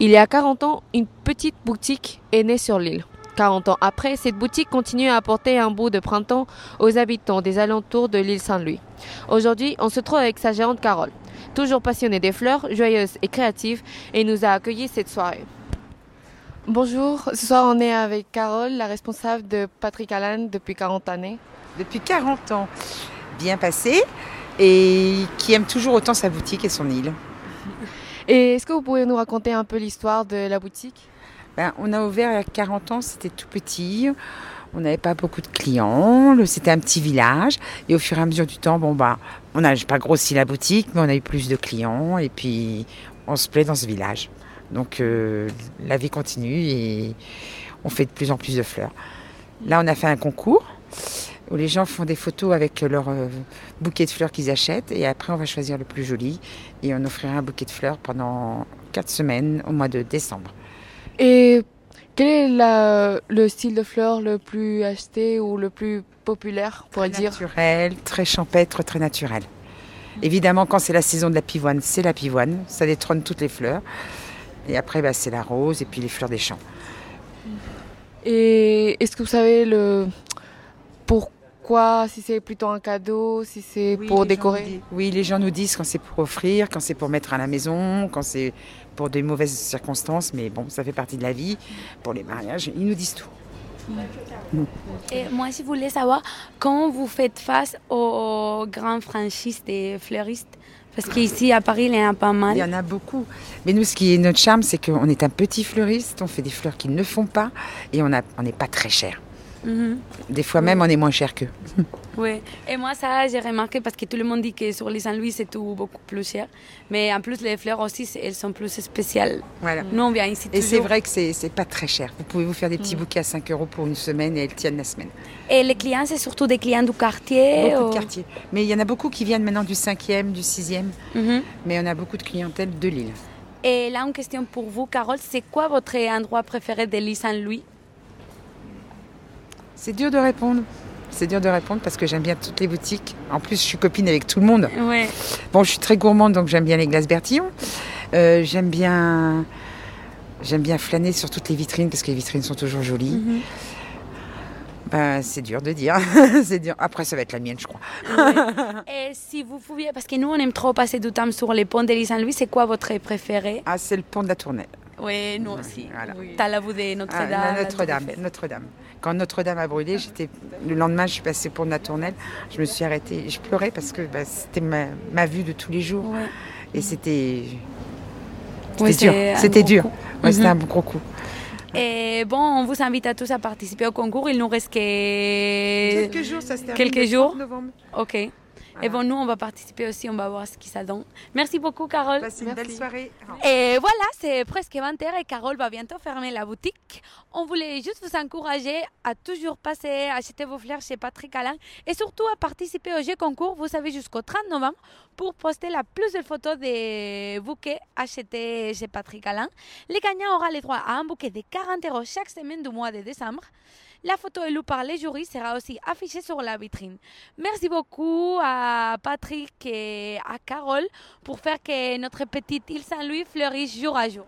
Il y a 40 ans, une petite boutique est née sur l'île. 40 ans après, cette boutique continue à apporter un bout de printemps aux habitants des alentours de l'île Saint-Louis. Aujourd'hui, on se trouve avec sa gérante Carole, toujours passionnée des fleurs, joyeuse et créative, et nous a accueillis cette soirée. Bonjour, ce soir on est avec Carole, la responsable de Patrick Allen depuis 40 années. Depuis 40 ans, bien passé, et qui aime toujours autant sa boutique et son île. Et est-ce que vous pouvez nous raconter un peu l'histoire de la boutique? Ben, on a ouvert il y a 40 ans, c'était tout petit. On n'avait pas beaucoup de clients, c'était un petit village. Et au fur et à mesure du temps, bon bah, on n'a pas grossi la boutique, mais on a eu plus de clients. Et puis, on se plaît dans ce village. Donc, euh, la vie continue et on fait de plus en plus de fleurs. Là, on a fait un concours où les gens font des photos avec leur euh, bouquet de fleurs qu'ils achètent. Et après, on va choisir le plus joli. Et on offrira un bouquet de fleurs pendant 4 semaines au mois de décembre. Et quel est le style de fleurs le plus acheté ou le plus populaire, pour dire? Naturel, très champêtre, très naturel. Évidemment, quand c'est la saison de la pivoine, c'est la pivoine. Ça détrône toutes les fleurs. Et après, bah, c'est la rose et puis les fleurs des champs. Et est-ce que vous savez le pourquoi Si c'est plutôt un cadeau, si c'est pour décorer Oui, les gens nous disent quand c'est pour offrir, quand c'est pour mettre à la maison, quand c'est pour des mauvaises circonstances, mais bon, ça fait partie de la vie. Pour les mariages, ils nous disent tout. Et moi, je voulais savoir quand vous faites face aux grandes franchises des fleuristes? Parce qu'ici, à Paris, il y en a pas mal. Il y en a beaucoup. Mais nous, ce qui est notre charme, c'est qu'on est un petit fleuriste, on fait des fleurs qui ne font pas et on n'est on pas très cher. Mhm. Des fois même, on est moins cher qu'eux. Oui, et moi, ça, j'ai remarqué parce que tout le monde dit que sur les Saint-Louis, c'est tout beaucoup plus cher. Mais en plus, les fleurs aussi, elles sont plus spéciales. Voilà. Nous, on vient ici Et c'est vrai que c'est pas très cher. Vous pouvez vous faire des petits mm. bouquets à 5 euros pour une semaine et elles tiennent la semaine. Et les clients, c'est surtout des clients du quartier Beaucoup de quartier. Mais il y en a beaucoup qui viennent maintenant du 5e, du 6e. Mhm. Mais on a beaucoup de clientèle de Lille. Et là, une question pour vous, Carole, c'est quoi votre endroit préféré de l'île Saint-Louis? C'est dur de répondre. C'est dur de répondre parce que j'aime bien toutes les boutiques. En plus, je suis copine avec tout le monde. Bon, je suis très gourmande, donc j'aime bien les glaces Bertillon. Euh, j'aime bien, j'aime bien flâner sur toutes les vitrines parce que les vitrines sont toujours jolies. Mhm. Ben, c'est dur de dire. c'est dur. Après, ça va être la mienne, je crois. Et si vous pouviez, parce que nous, on aime trop passer du temps sur les ponts de Saint-Louis, c'est quoi votre préféré? Ah, c'est le pont de la Tournelle. Oui, nous aussi. T'as la de Notre-Dame. Ah, Notre-Dame, Notre-Dame. Quand Notre-Dame a brûlé, j'étais le lendemain, je suis passée pour la tournelle. Je me suis arrêtée, je pleurais parce que bah, c'était ma, vue de tous les jours. Et c'était c'était dur. C'était dur. C'était un gros coup. Et bon, on vous invite à tous à participer au concours. Il nous reste que... quelques jours, ça se termine. Quelques jours. Novembre. Ok. Et bon, nous, on va participer aussi, on va voir ce qui ça donne. Merci beaucoup, Carole. Passez une belle soirée. Et voilà, c'est presque 20h et Carole va bientôt fermer la boutique. On voulait juste vous encourager à toujours passer, acheter vos fleurs chez Patrick Alain et surtout à participer au jeu concours, vous savez, jusqu'au 30 novembre pour poster la plus de photos des bouquets achetés chez Patrick Alain. Les gagnants auront le droit à un bouquet de 40 euros chaque semaine du mois de décembre. La photo élue par les jurys sera aussi affichée sur la vitrine. Merci beaucoup à Patrick et à Carole pour faire que notre petite île Saint-Louis fleurisse jour à jour.